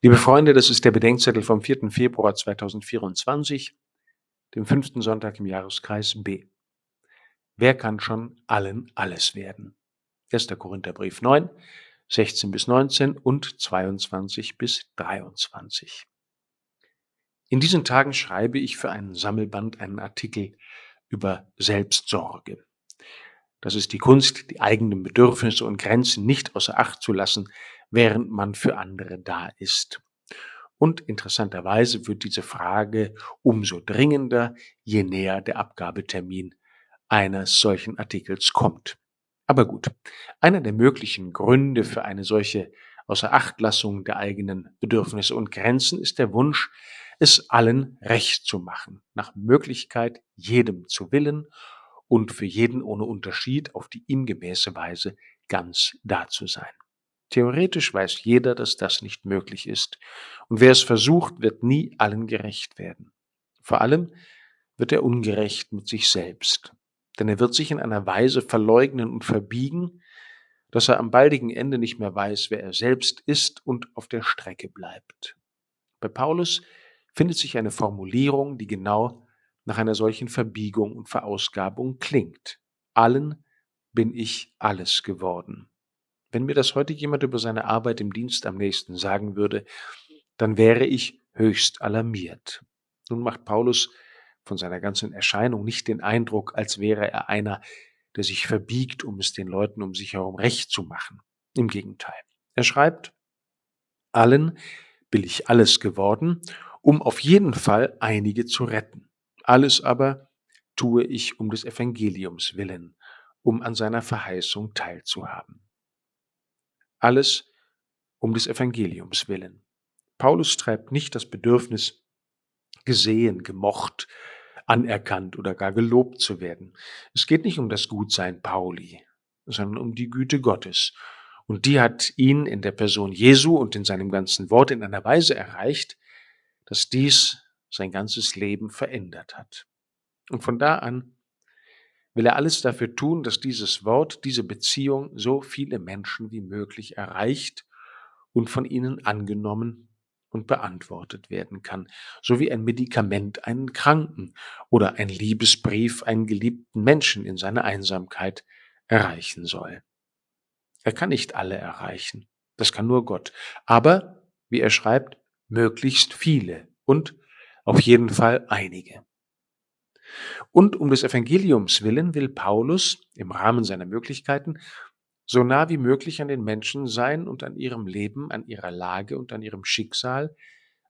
Liebe Freunde, das ist der Bedenkzettel vom 4. Februar 2024, dem fünften Sonntag im Jahreskreis B. Wer kann schon allen alles werden? 1. Korintherbrief 9, 16 bis 19 und 22 bis 23. In diesen Tagen schreibe ich für einen Sammelband einen Artikel über Selbstsorge. Das ist die Kunst, die eigenen Bedürfnisse und Grenzen nicht außer Acht zu lassen, während man für andere da ist. Und interessanterweise wird diese Frage umso dringender, je näher der Abgabetermin eines solchen Artikels kommt. Aber gut, einer der möglichen Gründe für eine solche Außerachtlassung der eigenen Bedürfnisse und Grenzen ist der Wunsch, es allen recht zu machen, nach Möglichkeit jedem zu willen und für jeden ohne Unterschied auf die ihm gemäße Weise ganz da zu sein. Theoretisch weiß jeder, dass das nicht möglich ist, und wer es versucht, wird nie allen gerecht werden. Vor allem wird er ungerecht mit sich selbst, denn er wird sich in einer Weise verleugnen und verbiegen, dass er am baldigen Ende nicht mehr weiß, wer er selbst ist und auf der Strecke bleibt. Bei Paulus findet sich eine Formulierung, die genau nach einer solchen Verbiegung und Verausgabung klingt. Allen bin ich alles geworden. Wenn mir das heute jemand über seine Arbeit im Dienst am nächsten sagen würde, dann wäre ich höchst alarmiert. Nun macht Paulus von seiner ganzen Erscheinung nicht den Eindruck, als wäre er einer, der sich verbiegt, um es den Leuten um sich herum recht zu machen. Im Gegenteil. Er schreibt, allen bin ich alles geworden, um auf jeden Fall einige zu retten. Alles aber tue ich um des Evangeliums willen, um an seiner Verheißung teilzuhaben. Alles um des Evangeliums willen. Paulus treibt nicht das Bedürfnis, gesehen, gemocht, anerkannt oder gar gelobt zu werden. Es geht nicht um das Gutsein Pauli, sondern um die Güte Gottes. Und die hat ihn in der Person Jesu und in seinem ganzen Wort in einer Weise erreicht, dass dies sein ganzes Leben verändert hat. Und von da an will er alles dafür tun, dass dieses Wort, diese Beziehung so viele Menschen wie möglich erreicht und von ihnen angenommen und beantwortet werden kann, so wie ein Medikament einen Kranken oder ein Liebesbrief einen geliebten Menschen in seiner Einsamkeit erreichen soll. Er kann nicht alle erreichen, das kann nur Gott, aber, wie er schreibt, möglichst viele und auf jeden Fall einige. Und um des Evangeliums willen will Paulus im Rahmen seiner Möglichkeiten so nah wie möglich an den Menschen sein und an ihrem Leben, an ihrer Lage und an ihrem Schicksal,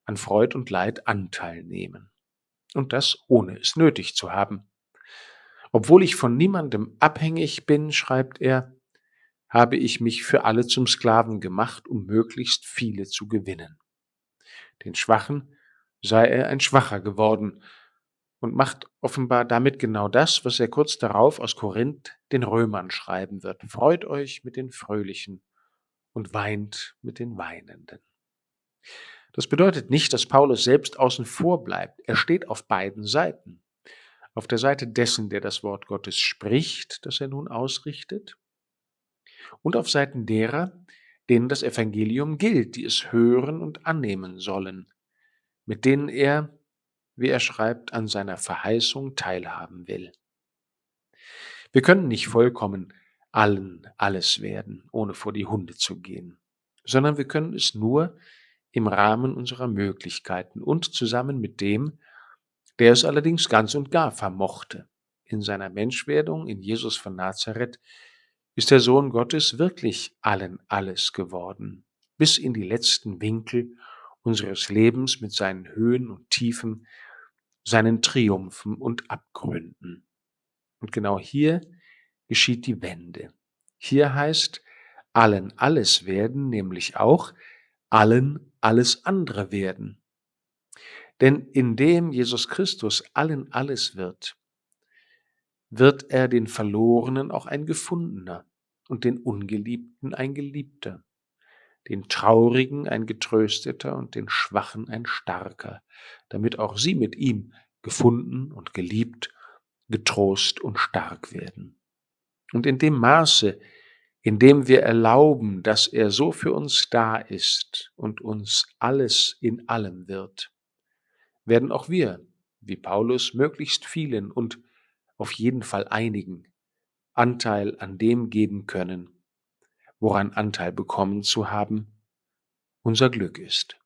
an Freud und Leid Anteil nehmen. Und das ohne es nötig zu haben. Obwohl ich von niemandem abhängig bin, schreibt er, habe ich mich für alle zum Sklaven gemacht, um möglichst viele zu gewinnen. Den Schwachen sei er ein Schwacher geworden und macht offenbar damit genau das, was er kurz darauf aus Korinth den Römern schreiben wird. Freut euch mit den Fröhlichen und weint mit den Weinenden. Das bedeutet nicht, dass Paulus selbst außen vor bleibt. Er steht auf beiden Seiten. Auf der Seite dessen, der das Wort Gottes spricht, das er nun ausrichtet, und auf Seiten derer, denen das Evangelium gilt, die es hören und annehmen sollen, mit denen er, wie er schreibt, an seiner Verheißung teilhaben will. Wir können nicht vollkommen allen alles werden, ohne vor die Hunde zu gehen, sondern wir können es nur im Rahmen unserer Möglichkeiten und zusammen mit dem, der es allerdings ganz und gar vermochte. In seiner Menschwerdung in Jesus von Nazareth ist der Sohn Gottes wirklich allen alles geworden, bis in die letzten Winkel unseres Lebens mit seinen Höhen und Tiefen, seinen Triumphen und Abgründen. Und genau hier geschieht die Wende. Hier heißt allen alles werden, nämlich auch allen alles andere werden. Denn indem Jesus Christus allen alles wird, wird er den Verlorenen auch ein Gefundener und den Ungeliebten ein Geliebter den Traurigen ein Getrösteter und den Schwachen ein Starker, damit auch sie mit ihm gefunden und geliebt, getrost und stark werden. Und in dem Maße, Indem wir erlauben, dass er so für uns da ist und uns alles in allem wird, werden auch wir, wie Paulus, möglichst vielen und auf jeden Fall einigen Anteil an dem geben können, woran Anteil bekommen zu haben, unser Glück ist.